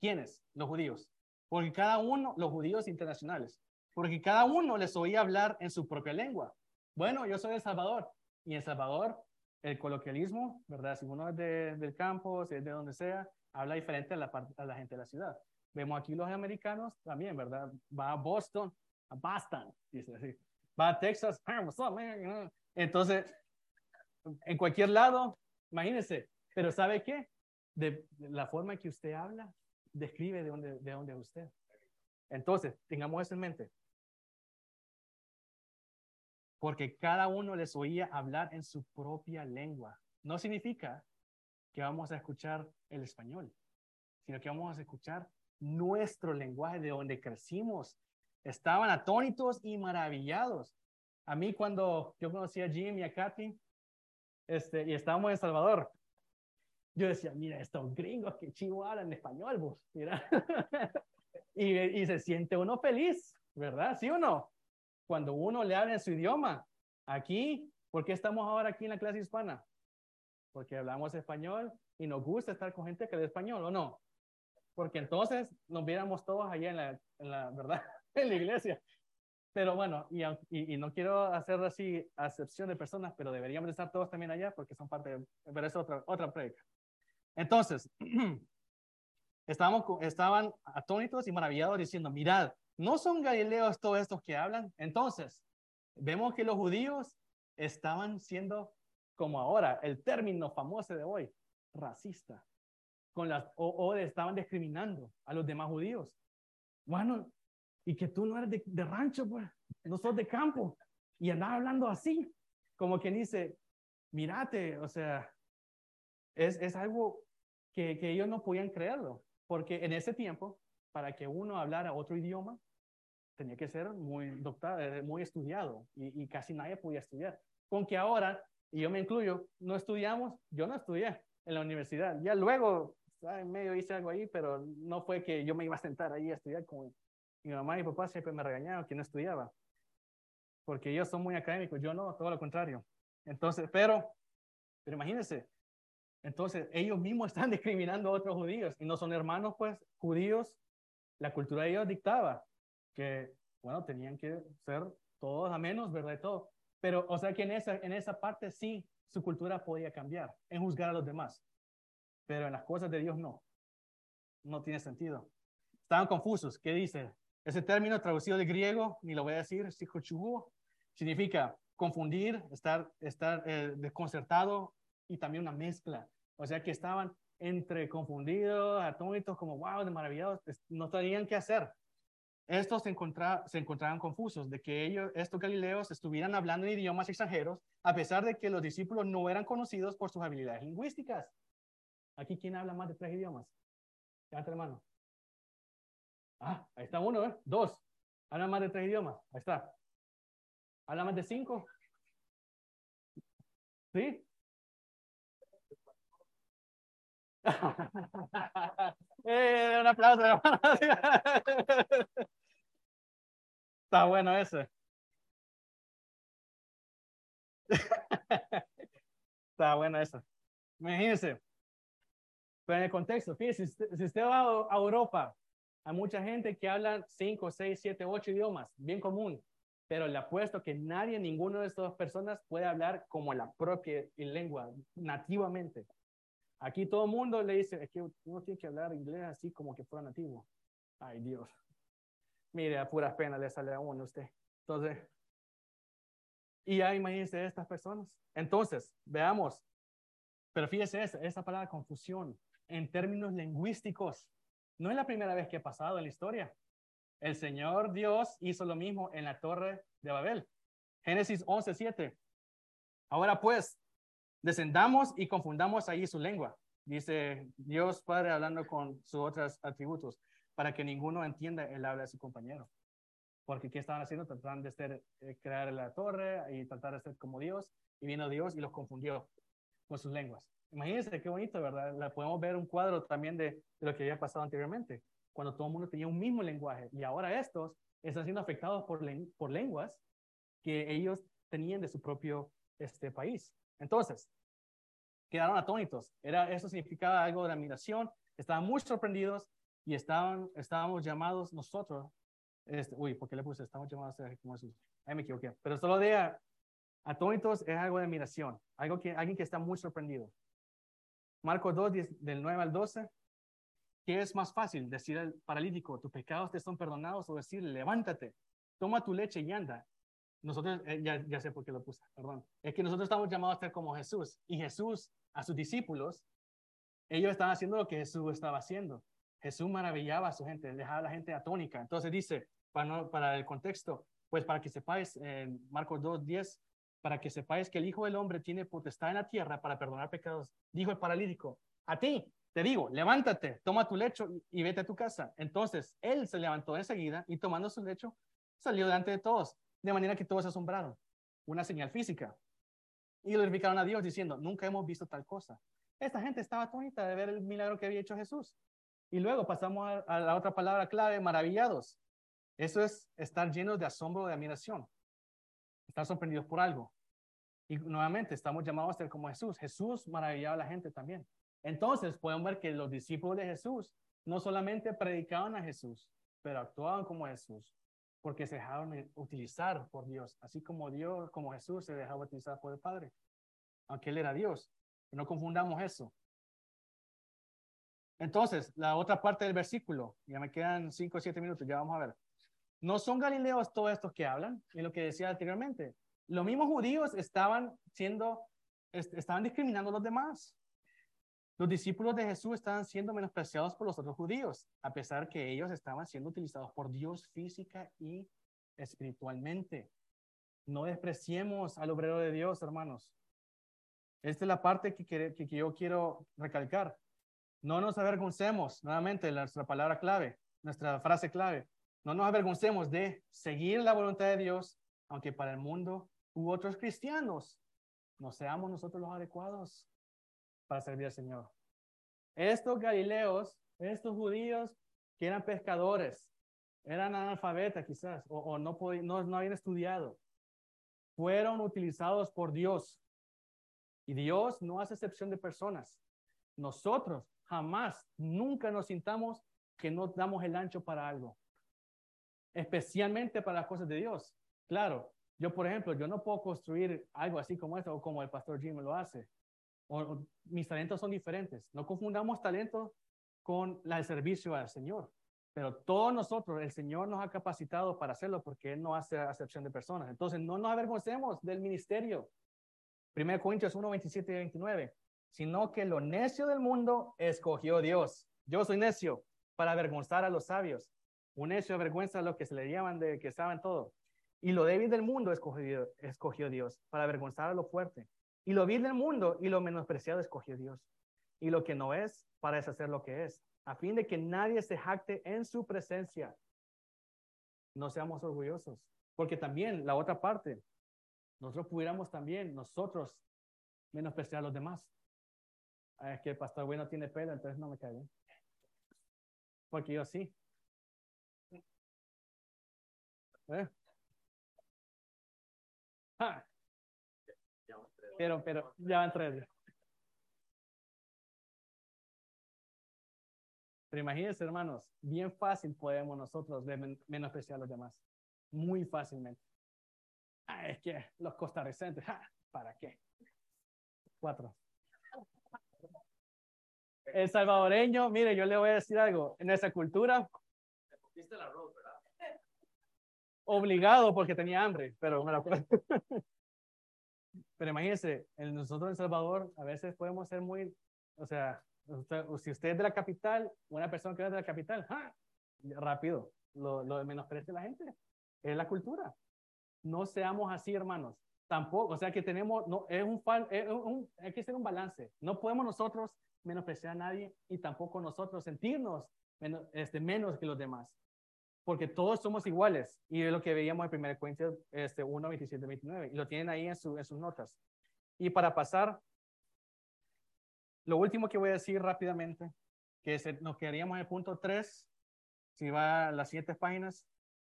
Speaker 1: ¿Quiénes? Los judíos. Porque cada uno, los judíos internacionales, porque cada uno les oía hablar en su propia lengua. Bueno, yo soy de Salvador, y en Salvador el coloquialismo, ¿verdad? Si uno es de, del campo, si es de donde sea, habla diferente a la, a la gente de la ciudad. Vemos aquí los americanos también, ¿verdad? Va a Boston, a Boston, dice así. Va a Texas, entonces, en cualquier lado, imagínense, pero ¿sabe qué? De, la forma que usted habla, describe de dónde, de dónde es usted. Entonces, tengamos eso en mente. Porque cada uno les oía hablar en su propia lengua. No significa que vamos a escuchar el español, sino que vamos a escuchar nuestro lenguaje, de donde crecimos. Estaban atónitos y maravillados. A mí cuando yo conocí a Jim y a Kathy, este, y estábamos en Salvador, yo decía, mira, estos gringos que chivo hablan español, vos, mira. y, y se siente uno feliz, ¿verdad? ¿Sí o no? Cuando uno le habla en su idioma. Aquí, ¿por qué estamos ahora aquí en la clase hispana? Porque hablamos español y nos gusta estar con gente que habla español, ¿o no? porque entonces nos viéramos todos allá en la ¿verdad? En la iglesia. Pero bueno, y, no quiero hacer así acepción de personas, pero deberíamos estar todos también allá porque son parte de, pero es otra, otra predica. Entonces, estábamos, estaban atónitos y maravillados diciendo, mirad, ¿no son galileos todos estos que hablan? Entonces, vemos que los judíos estaban siendo, como ahora, el término famoso de hoy, racista con las o, estaban discriminando a los demás judíos. Bueno, y que tú no eres de, rancho, pues, no sos de campo. Y andaba hablando así, como quien dice, mirate, o sea, es, es algo que, que ellos no podían creerlo, porque en ese tiempo, para que uno hablara otro idioma, tenía que ser muy doctor, eh, muy estudiado y, y, casi nadie podía estudiar. Con que ahora, y yo me incluyo, no estudiamos, yo no estudié en la universidad. Ya luego en medio hice algo ahí, pero no fue que yo me iba a sentar ahí a estudiar como mi mamá y mi papá siempre me regañaron que no estudiaba, porque ellos son muy académicos, yo no, todo lo contrario. Entonces, pero, pero imagínense, entonces ellos mismos están discriminando a otros judíos y no son hermanos, pues, judíos, la cultura de ellos dictaba que, bueno, tenían que ser todos a menos, ¿verdad? Y todo. Pero, o sea que en esa, en esa parte sí, su cultura podía cambiar, en juzgar a los demás pero en las cosas de Dios no. No tiene sentido. Estaban confusos. ¿Qué dice? Ese término traducido del griego, ni lo voy a decir, significa confundir, estar, estar eh, desconcertado y también una mezcla. O sea que estaban entre confundidos, atónitos, como wow, de maravillados, no sabían qué hacer. Estos se, se encontraban confusos de que ellos, estos galileos, estuvieran hablando en idiomas extranjeros, a pesar de que los discípulos no eran conocidos por sus habilidades lingüísticas. Aquí, ¿quién habla más de tres idiomas? Levanta hermano. Ah, ahí está uno, ¿eh? Dos. Habla más de tres idiomas. Ahí está. ¿Habla más de cinco? ¿Sí? eh, un aplauso. Está bueno ese. Está bueno eso. Imagínense. Pero en el contexto, fíjese, si usted, va a Europa, hay mucha gente que habla 5, 6, 7, 8 idiomas, bien común. Pero le apuesto que nadie, ninguno de estas personas puede hablar como la propia lengua, nativamente. Aquí todo el mundo le dice, es que uno tiene que hablar inglés así como que fuera nativo. Ay, Dios. Mire, a puras penas le sale a uno usted. Entonces, y ya imagínense estas personas. Entonces, veamos. Pero fíjese esa palabra confusión en términos lingüísticos. No es la primera vez que ha pasado en la historia. El Señor Dios hizo lo mismo en la torre de Babel. Génesis 11, 7. Ahora pues, descendamos y confundamos ahí su lengua. Dice Dios Padre hablando con sus otros atributos, para que ninguno entienda el habla de su compañero. Porque ¿qué estaban haciendo? Trataban de ser, eh, crear la torre y tratar de ser como Dios. Y vino Dios y los confundió con sus lenguas. Imagínense qué bonito, ¿verdad? La podemos ver un cuadro también de, de lo que había pasado anteriormente cuando todo el mundo tenía un mismo lenguaje. Y ahora estos están siendo afectados por, por lenguas que ellos tenían de su propio este, país. Entonces, quedaron atónitos. Era, eso significaba algo de admiración. Estaban muy sorprendidos y estaban, estábamos llamados nosotros. Este, uy, ¿por qué le puse? Estamos llamados a como Jesús. Ahí me equivoqué. Pero solo de atónitos es algo de admiración. Algo que, alguien que está muy sorprendido. Marcos 2, del 9 al 12. ¿Qué es más fácil? Decir al paralítico, tus pecados te son perdonados o decir, levántate, toma tu leche y anda. Nosotros, eh, ya, ya sé por qué lo puse, perdón. Es que nosotros estamos llamados a ser como Jesús. Y Jesús, a sus discípulos, ellos estaban haciendo lo que Jesús estaba haciendo. Jesús maravillaba a su gente, dejaba a la gente atónica. Entonces dice, para, para el contexto, pues para que sepáis, en Marcos 2, 10, para que sepáis que el Hijo del Hombre tiene potestad en la tierra para perdonar pecados. Dijo el paralítico, a ti, te digo, levántate, toma tu lecho y, vete a tu casa. Entonces él se levantó enseguida y tomando su lecho salió delante de todos, de manera que todos asombraron. Una señal física. Y glorificaron a Dios diciendo, nunca hemos visto tal cosa. Esta gente estaba atónita de ver el milagro que había hecho Jesús. Y luego pasamos a, a la otra palabra clave, maravillados. Eso es estar llenos de asombro, de admiración. Estar sorprendidos por algo. Y nuevamente estamos llamados a ser como Jesús. Jesús maravillaba a la gente también. Entonces podemos ver que los discípulos de Jesús no solamente predicaban a Jesús, pero actuaban como Jesús, porque se dejaron utilizar por Dios, así como Dios, como Jesús se dejaba utilizar por el Padre, aunque Él era Dios. No confundamos eso. Entonces, la otra parte del versículo, ya me quedan cinco o siete minutos, ya vamos a ver. No son galileos todos estos que hablan, en lo que decía anteriormente. Los mismos judíos estaban siendo, estaban discriminando a los demás. Los discípulos de Jesús estaban siendo menospreciados por los otros judíos, a pesar que ellos estaban siendo utilizados por Dios física y espiritualmente. No despreciemos al obrero de Dios, hermanos. Esta es la parte que, que, yo quiero recalcar. No nos avergoncemos, nuevamente, nuestra palabra clave, nuestra frase clave. No nos avergoncemos de seguir la voluntad de Dios, aunque para el mundo u otros cristianos no seamos nosotros los adecuados para servir al Señor. Estos galileos, estos judíos que eran pescadores, eran analfabetas quizás, o, no, habían estudiado, fueron utilizados por Dios. Y Dios no hace excepción de personas. Nosotros jamás, nunca nos sintamos que no damos el ancho para algo, especialmente para las cosas de Dios. Claro, yo, por ejemplo, yo no puedo construir algo así como esto o como el pastor Jim lo hace mis talentos son diferentes. No confundamos talento con el servicio al Señor. Pero todos nosotros, el Señor nos ha capacitado para hacerlo porque Él no hace acepción de personas. Entonces, no nos avergoncemos del ministerio. 1 Corintios 1, 27 y 29. Sino que lo necio del mundo escogió Dios. Yo soy necio para avergonzar a los sabios. Un necio avergüenza a los que se le llaman de que saben todo. Y lo débil del mundo escogió, Dios para avergonzar a lo fuerte. Y lo vil del mundo y lo menospreciado escogió Dios. Y lo que no es, para deshacer lo que es, a fin de que nadie se jacte en su presencia. No seamos orgullosos, porque también la otra parte, nosotros pudiéramos también, nosotros, menospreciar a los demás. Es que el pastor bueno tiene pelo, entonces no me cae bien. Porque yo sí. ¿Eh? Ah, pero, pero, ya van tres. Pero imagínense, hermanos, bien fácil podemos nosotros menospreciar a los demás. Muy fácilmente. Ah, es que los costarricenses, ¿para qué? Cuatro. El salvadoreño, mire, yo le voy a decir algo. En esa cultura. Obligado porque tenía hambre, pero me Pero imagínense, nosotros en Salvador a veces podemos ser muy, o sea, si usted es de la capital, una persona que es de la capital, rápido, lo, lo menosprecia la gente. Es la cultura. No seamos así, hermanos. Tampoco, o sea que tenemos, no, es un, es un, hay que hacer un balance. No podemos nosotros menospreciar a nadie y tampoco nosotros sentirnos menos, este, menos que los demás. Porque todos somos iguales. Y es lo que veíamos en 1 Corintios este, 1, 27, 29. Y lo tienen ahí en, su, en sus notas. Y para pasar lo último que voy a decir rápidamente, que nos quedaríamos en el punto 3, si va a las siguientes páginas,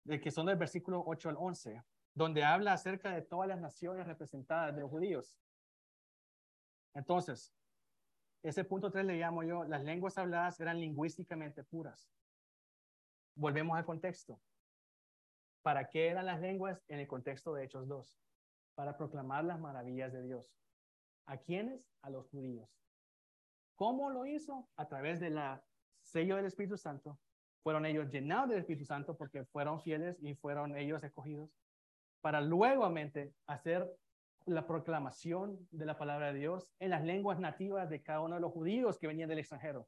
Speaker 1: de que son del versículo 8 al 11, donde habla acerca de todas las naciones representadas de los judíos. Entonces, ese punto 3 le llamo yo, las lenguas habladas eran lingüísticamente puras. Volvemos al contexto. ¿Para qué eran las lenguas en el contexto de Hechos 2? Para proclamar las maravillas de Dios. ¿A quiénes? A los judíos. ¿Cómo lo hizo? A través del sello del Espíritu Santo. Fueron ellos llenados del Espíritu Santo porque fueron fieles y fueron ellos escogidos para luego hacer la proclamación de la palabra de Dios en las lenguas nativas de cada uno de los judíos que venían del extranjero,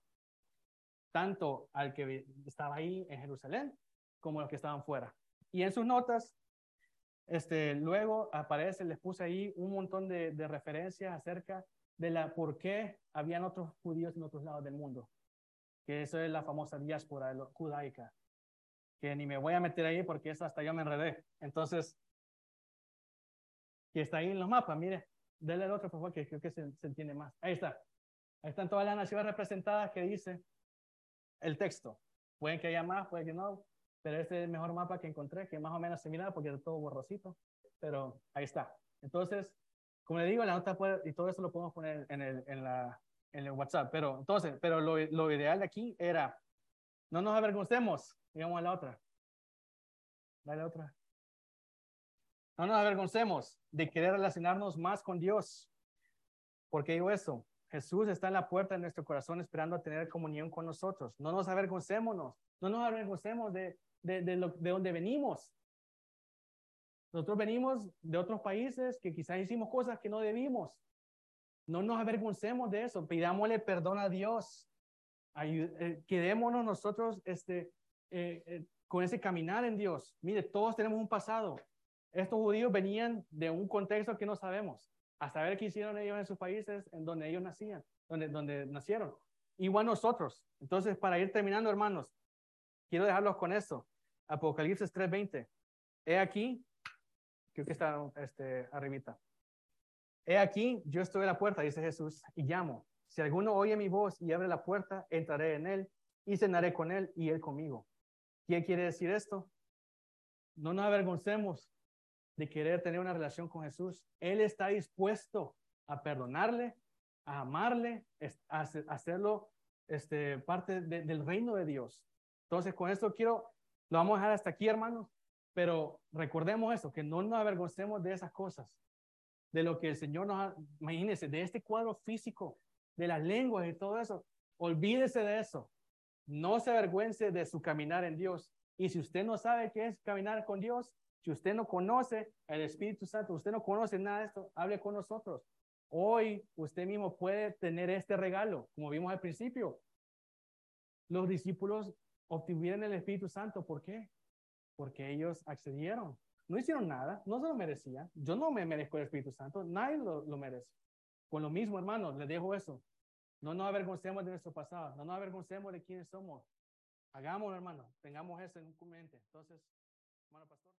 Speaker 1: tanto al que estaba ahí en Jerusalén como los que estaban fuera. Y en sus notas, este, luego aparece, les puse ahí un montón de, de referencias acerca de la por qué habían otros judíos en otros lados del mundo, que eso es la famosa diáspora judaica, que ni me voy a meter ahí porque eso hasta yo me enredé. Entonces, que está ahí en los mapas, mire, denle el otro por favor, que creo que se, se entiende más. Ahí está. Ahí están todas las naciones representadas que dice el texto. Pueden que haya más, puede que no, pero este es el mejor mapa que encontré, que más o menos similar porque es todo borrosito, pero ahí está. Entonces, como le digo, la nota puede, y todo eso lo podemos poner en el, en la, en el WhatsApp, pero entonces, pero lo, lo ideal de aquí era, no nos avergoncemos, digamos a la otra. Dale otra. No nos avergoncemos de querer relacionarnos más con Dios. ¿Por qué digo eso? Jesús está en la puerta de nuestro corazón esperando a tener comunión con nosotros. No nos avergoncémonos. No nos avergoncemos de, de, de, lo, de donde venimos. Nosotros venimos de otros países que quizás hicimos cosas que no debimos. No nos avergoncemos de eso. Pidámosle perdón a Dios. Eh, quedémonos nosotros este, eh, eh, con ese caminar en Dios. Mire, todos tenemos un pasado. Estos judíos venían de un contexto que no sabemos. A saber qué hicieron ellos en sus países en donde ellos nacían, donde, donde nacieron. Igual nosotros. Entonces, para ir terminando, hermanos, quiero dejarlos con esto. Apocalipsis 3:20. He aquí, creo que está este, arribita. He aquí, yo estoy a la puerta, dice Jesús, y llamo. Si alguno oye mi voz y abre la puerta, entraré en él y cenaré con él y él conmigo. ¿Qué quiere decir esto? No nos avergoncemos de querer tener una relación con Jesús. Él está dispuesto a perdonarle, a amarle, a hacerlo este, parte del reino de Dios. Entonces, con esto quiero, lo vamos a dejar hasta aquí, hermanos. Pero recordemos eso, que no nos avergoncemos de esas cosas, de lo que el Señor nos ha, imagínense, de este cuadro físico, de las lenguas y todo eso. Olvídese de eso. No se avergüence de su caminar en Dios. Y si usted no sabe qué es caminar con Dios, si usted no conoce el Espíritu Santo, usted no conoce nada de esto, hable con nosotros. Hoy usted mismo puede tener este regalo, como vimos al principio. Los discípulos obtuvieron el Espíritu Santo. ¿Por qué? porque ellos accedieron. No hicieron nada, no se lo merecían. Yo no me merezco el Espíritu Santo, nadie lo, lo merece. Con lo mismo, hermanos, les dejo eso. No nos avergoncemos de nuestro pasado, no nos avergoncemos de quiénes somos. Hagámoslo, hermano, tengamos eso en mente. Entonces, hermano pastor.